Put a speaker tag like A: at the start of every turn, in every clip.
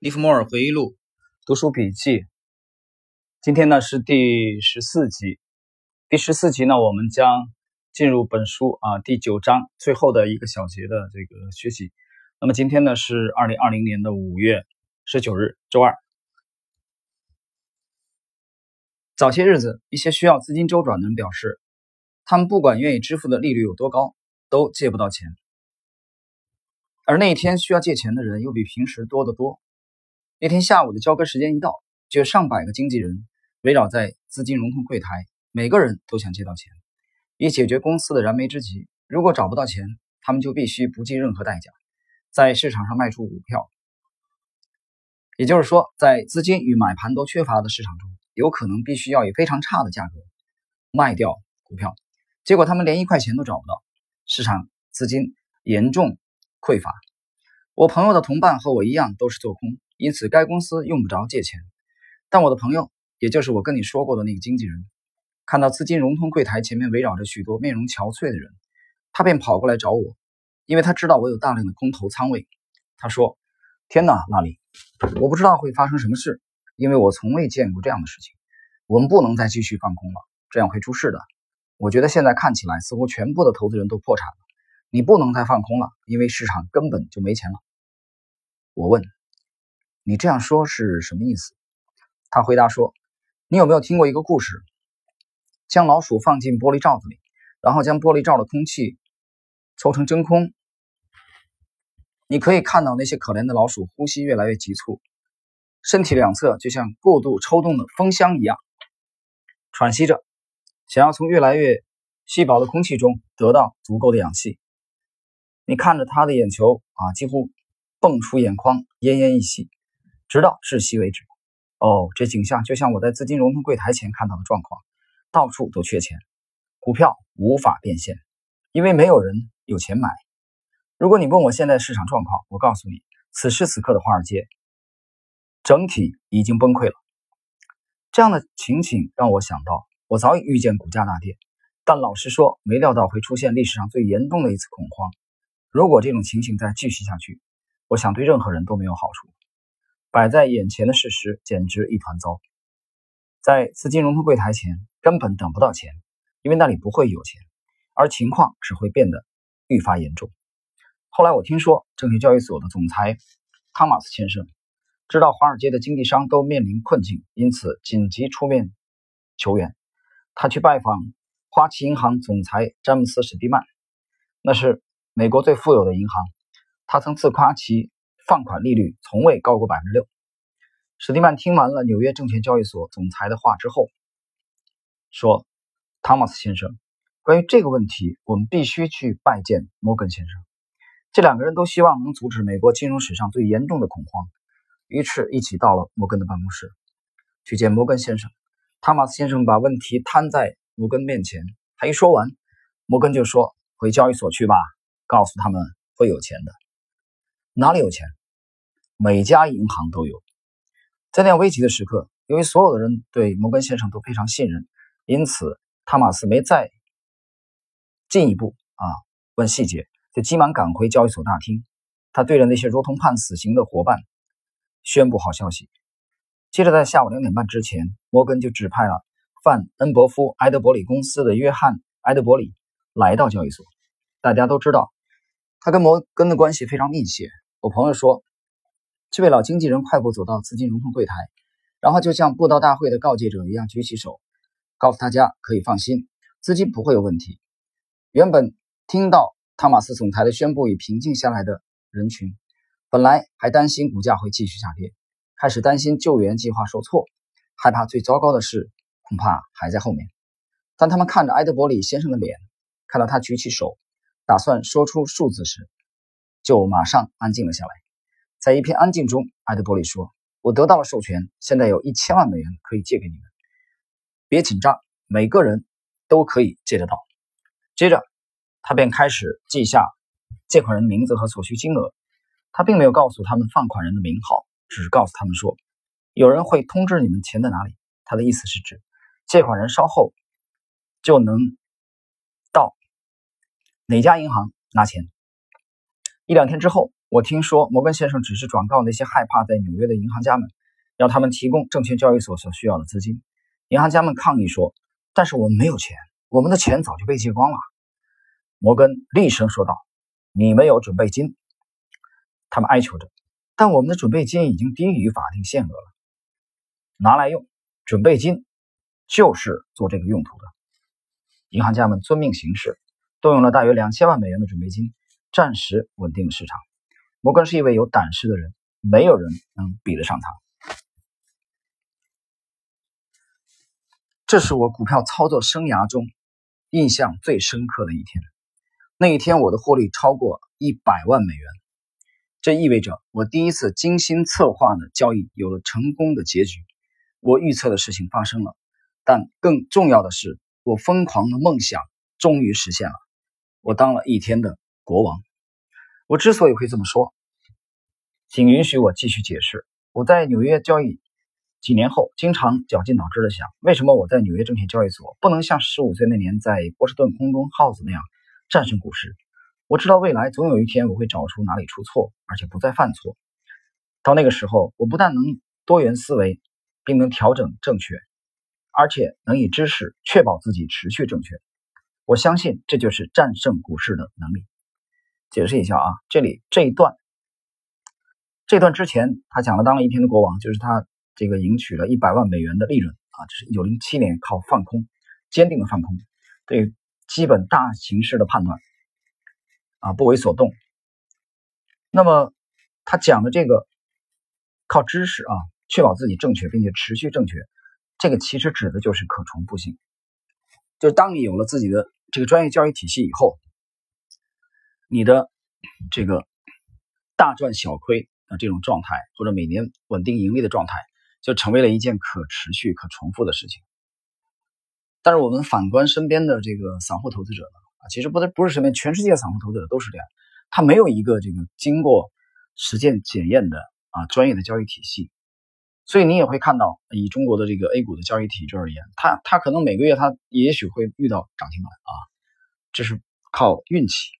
A: 利弗莫尔回忆录读书笔记，今天呢是第十四集。第十四集呢，我们将进入本书啊第九章最后的一个小节的这个学习。那么今天呢是二零二零年的五月十九日，周二。早些日子，一些需要资金周转的人表示，他们不管愿意支付的利率有多高，都借不到钱。而那一天需要借钱的人又比平时多得多。那天下午的交割时间一到，就有上百个经纪人围绕在资金融通柜台，每个人都想借到钱，以解决公司的燃眉之急。如果找不到钱，他们就必须不计任何代价，在市场上卖出股票。也就是说，在资金与买盘都缺乏的市场中，有可能必须要以非常差的价格卖掉股票。结果他们连一块钱都找不到，市场资金严重匮乏。我朋友的同伴和我一样都是做空。因此，该公司用不着借钱。但我的朋友，也就是我跟你说过的那个经纪人，看到资金融通柜台前面围绕着许多面容憔悴的人，他便跑过来找我，因为他知道我有大量的空头仓位。他说：“天哪，拉里，我不知道会发生什么事，因为我从未见过这样的事情。我们不能再继续放空了，这样会出事的。我觉得现在看起来，似乎全部的投资人都破产了。你不能再放空了，因为市场根本就没钱了。”我问。你这样说是什么意思？他回答说：“你有没有听过一个故事？将老鼠放进玻璃罩子里，然后将玻璃罩的空气抽成真空。你可以看到那些可怜的老鼠呼吸越来越急促，身体两侧就像过度抽动的风箱一样，喘息着，想要从越来越稀薄的空气中得到足够的氧气。你看着他的眼球啊，几乎蹦出眼眶，奄奄一息。”直到窒息为止。哦，这景象就像我在资金融通柜台前看到的状况，到处都缺钱，股票无法变现，因为没有人有钱买。如果你问我现在市场状况，我告诉你，此时此刻的华尔街整体已经崩溃了。这样的情景让我想到，我早已预见股价大跌，但老实说，没料到会出现历史上最严重的一次恐慌。如果这种情形再继续下去，我想对任何人都没有好处。摆在眼前的事实简直一团糟，在资金融通柜台前根本等不到钱，因为那里不会有钱，而情况只会变得愈发严重。后来我听说，证券交易所的总裁汤马斯先生知道华尔街的经纪商都面临困境，因此紧急出面求援。他去拜访花旗银行总裁詹姆斯·史蒂曼，那是美国最富有的银行，他曾自夸其。放款利率从未高过百分之六。史蒂曼听完了纽约证券交易所总裁的话之后，说：“汤马斯先生，关于这个问题，我们必须去拜见摩根先生。”这两个人都希望能阻止美国金融史上最严重的恐慌，于是一起到了摩根的办公室去见摩根先生。汤马斯先生把问题摊在摩根面前，他一说完，摩根就说：“回交易所去吧，告诉他们会有钱的。哪里有钱？”每家银行都有。在那样危急的时刻，由于所有的人对摩根先生都非常信任，因此汤马斯没再进一步啊问细节，就急忙赶回交易所大厅。他对着那些如同判死刑的伙伴宣布好消息。接着，在下午两点半之前，摩根就指派了范恩伯夫埃德伯里公司的约翰埃德伯里来到交易所。大家都知道，他跟摩根的关系非常密切。我朋友说。这位老经纪人快步走到资金融通柜台，然后就像布道大会的告诫者一样举起手，告诉大家可以放心，资金不会有问题。原本听到汤马斯总裁的宣布已平静下来的人群，本来还担心股价会继续下跌，开始担心救援计划受挫，害怕最糟糕的事恐怕还在后面。当他们看着埃德伯里先生的脸，看到他举起手，打算说出数字时，就马上安静了下来。在一片安静中，埃德伯里说：“我得到了授权，现在有一千万美元可以借给你们。别紧张，每个人都可以借得到。”接着，他便开始记下借款人的名字和所需金额。他并没有告诉他们放款人的名号，只是告诉他们说：“有人会通知你们钱在哪里。”他的意思是指借款人稍后就能到哪家银行拿钱。一两天之后。我听说摩根先生只是转告那些害怕在纽约的银行家们，要他们提供证券交易所所需要的资金。银行家们抗议说：“但是我们没有钱，我们的钱早就被借光了。”摩根厉声说道：“你没有准备金。”他们哀求着：“但我们的准备金已经低于法定限额了，拿来用。准备金就是做这个用途的。”银行家们遵命行事，动用了大约两千万美元的准备金，暂时稳定了市场。摩根是一位有胆识的人，没有人能比得上他。这是我股票操作生涯中印象最深刻的一天。那一天，我的获利超过一百万美元，这意味着我第一次精心策划的交易有了成功的结局。我预测的事情发生了，但更重要的是，我疯狂的梦想终于实现了。我当了一天的国王。我之所以会这么说，请允许我继续解释。我在纽约交易几年后，经常绞尽脑汁的想，为什么我在纽约证券交易所不能像十五岁那年在波士顿空中耗子那样战胜股市？我知道未来总有一天我会找出哪里出错，而且不再犯错。到那个时候，我不但能多元思维，并能调整正确，而且能以知识确保自己持续正确。我相信这就是战胜股市的能力。解释一下啊，这里这一段，这段之前他讲了当了一天的国王，就是他这个赢取了一百万美元的利润啊，这是一九零七年靠放空，坚定的放空，对基本大形势的判断啊不为所动。那么他讲的这个靠知识啊确保自己正确并且持续正确，这个其实指的就是可重复性，就是当你有了自己的这个专业教育体系以后。你的这个大赚小亏的这种状态，或者每年稳定盈利的状态，就成为了一件可持续、可重复的事情。但是我们反观身边的这个散户投资者呢？啊，其实不，不是身边，全世界散户投资者都是这样。他没有一个这个经过实践检验的啊专业的交易体系，所以你也会看到，以中国的这个 A 股的交易体制而言，他他可能每个月他也许会遇到涨停板啊，这是靠运气。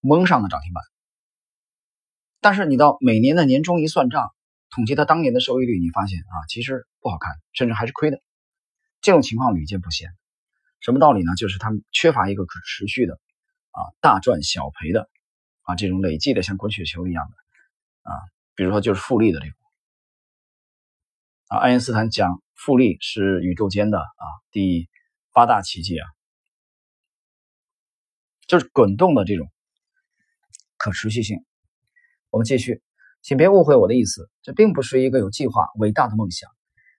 A: 蒙上的涨停板，但是你到每年的年终一算账，统计他当年的收益率，你发现啊，其实不好看，甚至还是亏的。这种情况屡见不鲜。什么道理呢？就是他们缺乏一个可持续的啊大赚小赔的啊这种累计的像滚雪球一样的啊，比如说就是复利的这种啊，爱因斯坦讲复利是宇宙间的啊第八大奇迹啊，就是滚动的这种。可持续性，我们继续，请别误会我的意思，这并不是一个有计划、伟大的梦想，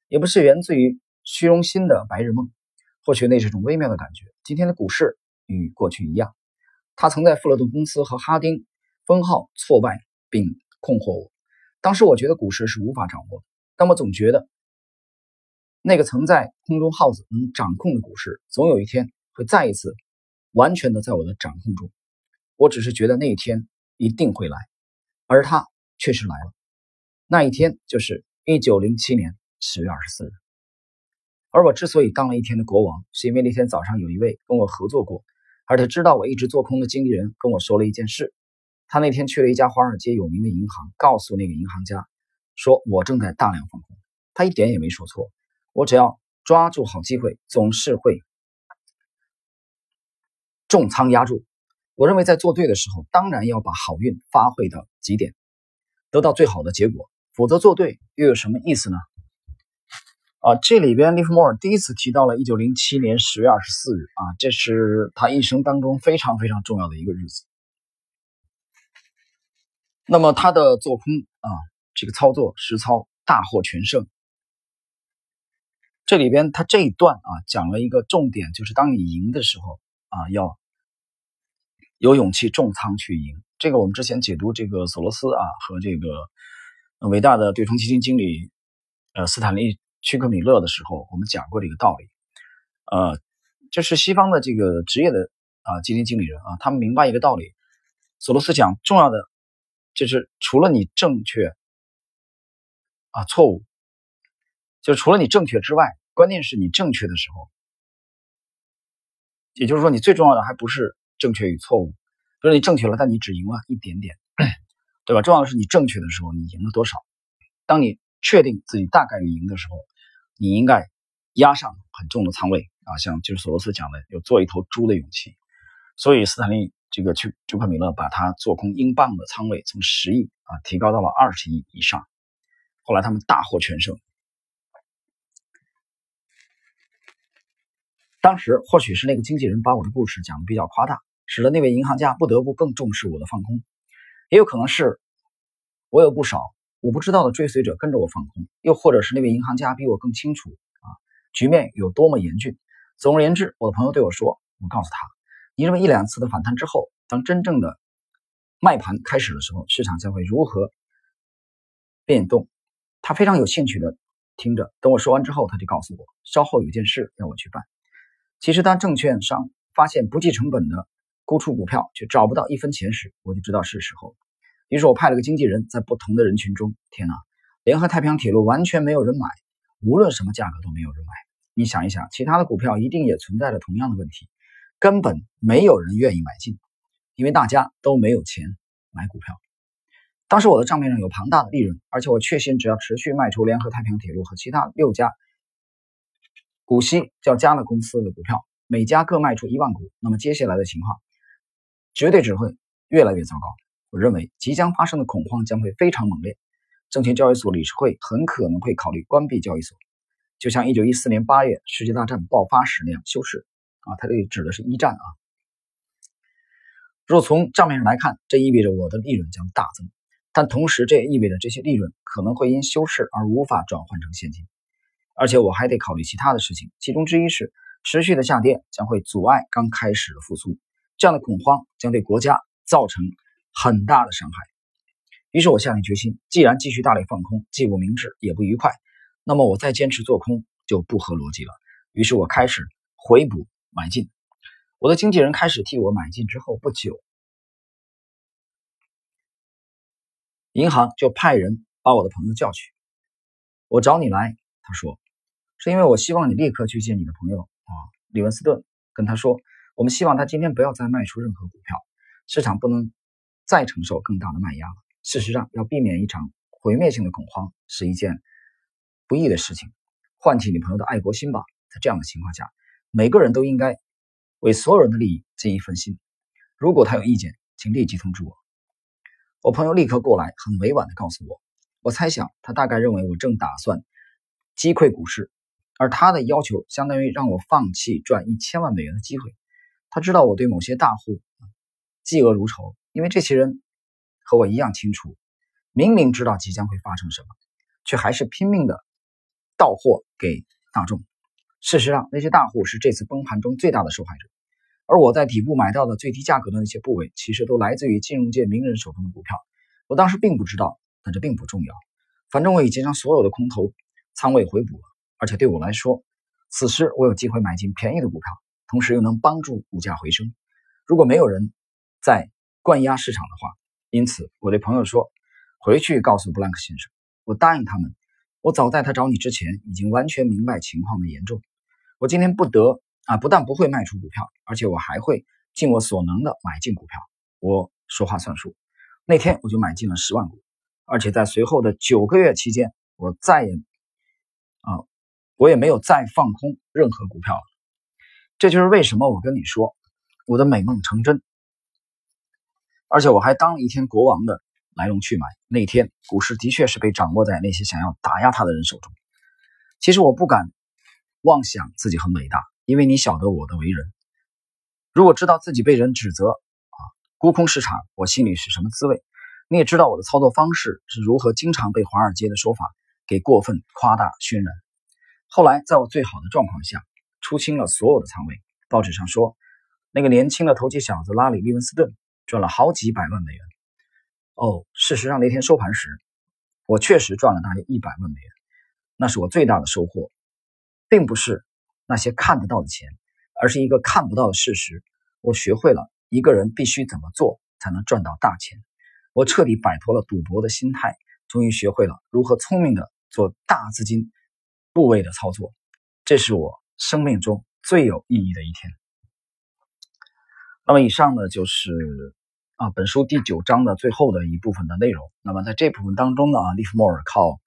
A: 也不是源自于虚荣心的白日梦。或许那是种微妙的感觉。今天的股市与过去一样，他曾在富勒顿公司和哈丁分号挫败并困惑我。当时我觉得股市是无法掌握的，但我总觉得那个曾在空中耗子能掌控的股市，总有一天会再一次完全的在我的掌控中。我只是觉得那一天一定会来，而它确实来了。那一天就是一九零七年十月二十四日。而我之所以当了一天的国王，是因为那天早上有一位跟我合作过，而他知道我一直做空的经纪人跟我说了一件事。他那天去了一家华尔街有名的银行，告诉那个银行家，说我正在大量放空。他一点也没说错。我只要抓住好机会，总是会重仓压住。我认为在做对的时候，当然要把好运发挥到极点，得到最好的结果。否则做对又有什么意思呢？啊，这里边利弗莫尔第一次提到了一九零七年十月二十四日啊，这是他一生当中非常非常重要的一个日子。那么他的做空啊，这个操作实操大获全胜。这里边他这一段啊讲了一个重点，就是当你赢的时候啊要。有勇气重仓去赢，这个我们之前解读这个索罗斯啊和这个伟大的对冲基金经理呃斯坦利·屈克米勒的时候，我们讲过这个道理。呃，这是西方的这个职业的啊基金经理人啊，他们明白一个道理。索罗斯讲，重要的就是除了你正确啊错误，就除了你正确之外，关键是你正确的时候，也就是说，你最重要的还不是。正确与错误，比如你正确了，但你只赢了一点点，对吧？重要的是你正确的时候你赢了多少。当你确定自己大概率赢的时候，你应该压上很重的仓位啊，像就是索罗斯讲的，有做一头猪的勇气。所以斯坦利这个去朱克米勒把他做空英镑的仓位从十亿啊提高到了二十亿以上，后来他们大获全胜。当时或许是那个经纪人把我的故事讲的比较夸大，使得那位银行家不得不更重视我的放空，也有可能是我有不少我不知道的追随者跟着我放空，又或者是那位银行家比我更清楚啊局面有多么严峻。总而言之，我的朋友对我说：“我告诉他，你认为一两次的反弹之后，当真正的卖盘开始的时候，市场将会如何变动？”他非常有兴趣的听着。等我说完之后，他就告诉我，稍后有件事要我去办。其实，当证券商发现不计成本的沽出股票却找不到一分钱时，我就知道是时候。于是我派了个经纪人，在不同的人群中，天哪，联合太平洋铁路完全没有人买，无论什么价格都没有人买。你想一想，其他的股票一定也存在着同样的问题，根本没有人愿意买进，因为大家都没有钱买股票。当时我的账面上有庞大的利润，而且我确信，只要持续卖出联合太平洋铁路和其他六家。股息较佳的公司的股票，每家各卖出一万股，那么接下来的情况绝对只会越来越糟糕。我认为即将发生的恐慌将会非常猛烈，证券交易所理事会很可能会考虑关闭交易所，就像一九一四年八月世界大战爆发时那样休市。啊，它这里指的是一战啊。若从账面上来看，这意味着我的利润将大增，但同时这也意味着这些利润可能会因休市而无法转换成现金。而且我还得考虑其他的事情，其中之一是持续的下跌将会阻碍刚开始的复苏，这样的恐慌将对国家造成很大的伤害。于是我下定决心，既然继续大力放空既不明智也不愉快，那么我再坚持做空就不合逻辑了。于是我开始回补买进。我的经纪人开始替我买进之后不久，银行就派人把我的朋友叫去，我找你来，他说。是因为我希望你立刻去见你的朋友啊，李文斯顿，跟他说，我们希望他今天不要再卖出任何股票，市场不能再承受更大的卖压了。事实上，要避免一场毁灭性的恐慌是一件不易的事情。唤起你朋友的爱国心吧，在这样的情况下，每个人都应该为所有人的利益尽一份心。如果他有意见，请立即通知我。我朋友立刻过来，很委婉地告诉我，我猜想他大概认为我正打算击溃股市。而他的要求相当于让我放弃赚一千万美元的机会。他知道我对某些大户嫉恶如仇，因为这些人和我一样清楚，明明知道即将会发生什么，却还是拼命的到货给大众。事实上，那些大户是这次崩盘中最大的受害者，而我在底部买到的最低价格的那些部位，其实都来自于金融界名人手中的股票。我当时并不知道，但这并不重要。反正我已经将所有的空头仓位回补了。而且对我来说，此时我有机会买进便宜的股票，同时又能帮助股价回升。如果没有人在灌压市场的话，因此我对朋友说：“回去告诉布兰克先生，我答应他们。我早在他找你之前，已经完全明白情况的严重。我今天不得啊，不但不会卖出股票，而且我还会尽我所能的买进股票。我说话算数。那天我就买进了十万股，而且在随后的九个月期间，我再也啊。”我也没有再放空任何股票了，这就是为什么我跟你说我的美梦成真，而且我还当了一天国王的来龙去脉。那天股市的确是被掌握在那些想要打压他的人手中。其实我不敢妄想自己很伟大，因为你晓得我的为人。如果知道自己被人指责啊沽空市场，我心里是什么滋味？你也知道我的操作方式是如何经常被华尔街的说法给过分夸大渲染。后来，在我最好的状况下，出清了所有的仓位。报纸上说，那个年轻的投机小子拉里·利文斯顿赚了好几百万美元。哦，事实上那天收盘时，我确实赚了大约一百万美元。那是我最大的收获，并不是那些看得到的钱，而是一个看不到的事实。我学会了一个人必须怎么做才能赚到大钱。我彻底摆脱了赌博的心态，终于学会了如何聪明的做大资金。部位的操作，这是我生命中最有意义的一天。那么，以上呢就是啊本书第九章的最后的一部分的内容。那么在这部分当中呢，利弗莫尔靠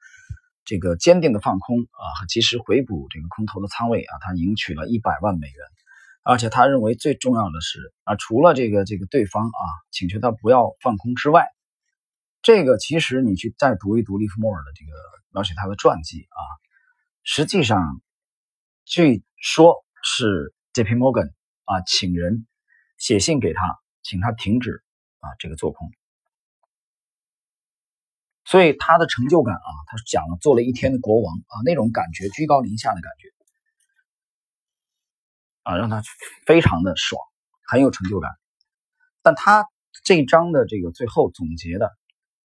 A: 这个坚定的放空啊和及时回补这个空头的仓位啊，他赢取了一百万美元。而且他认为最重要的是啊，除了这个这个对方啊请求他不要放空之外，这个其实你去再读一读利弗莫尔的这个描写他的传记啊，实际上据说是 J.P. Morgan 啊请人写信给他，请他停止啊这个做空，所以他的成就感啊，他讲了做了一天的国王啊那种感觉居高临下的感觉。啊，让他非常的爽，很有成就感。但他这一章的这个最后总结的，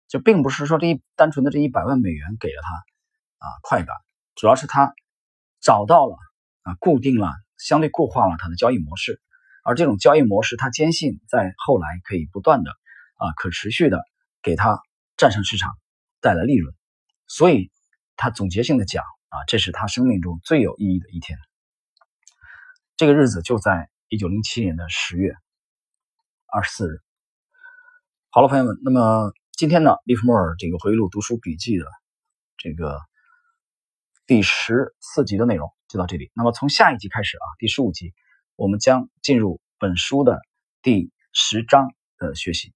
A: 就并不是说这一单纯的这一百万美元给了他啊快感，主要是他找到了啊固定了相对固化了他的交易模式，而这种交易模式，他坚信在后来可以不断的啊可持续的给他战胜市场带来利润，所以他总结性的讲啊，这是他生命中最有意义的一天。这个日子就在一九零七年的十月二十四日。好了，朋友们，那么今天呢，利弗莫尔这个回忆录读书笔记的这个第十四集的内容就到这里。那么从下一集开始啊，第十五集，我们将进入本书的第十章的学习。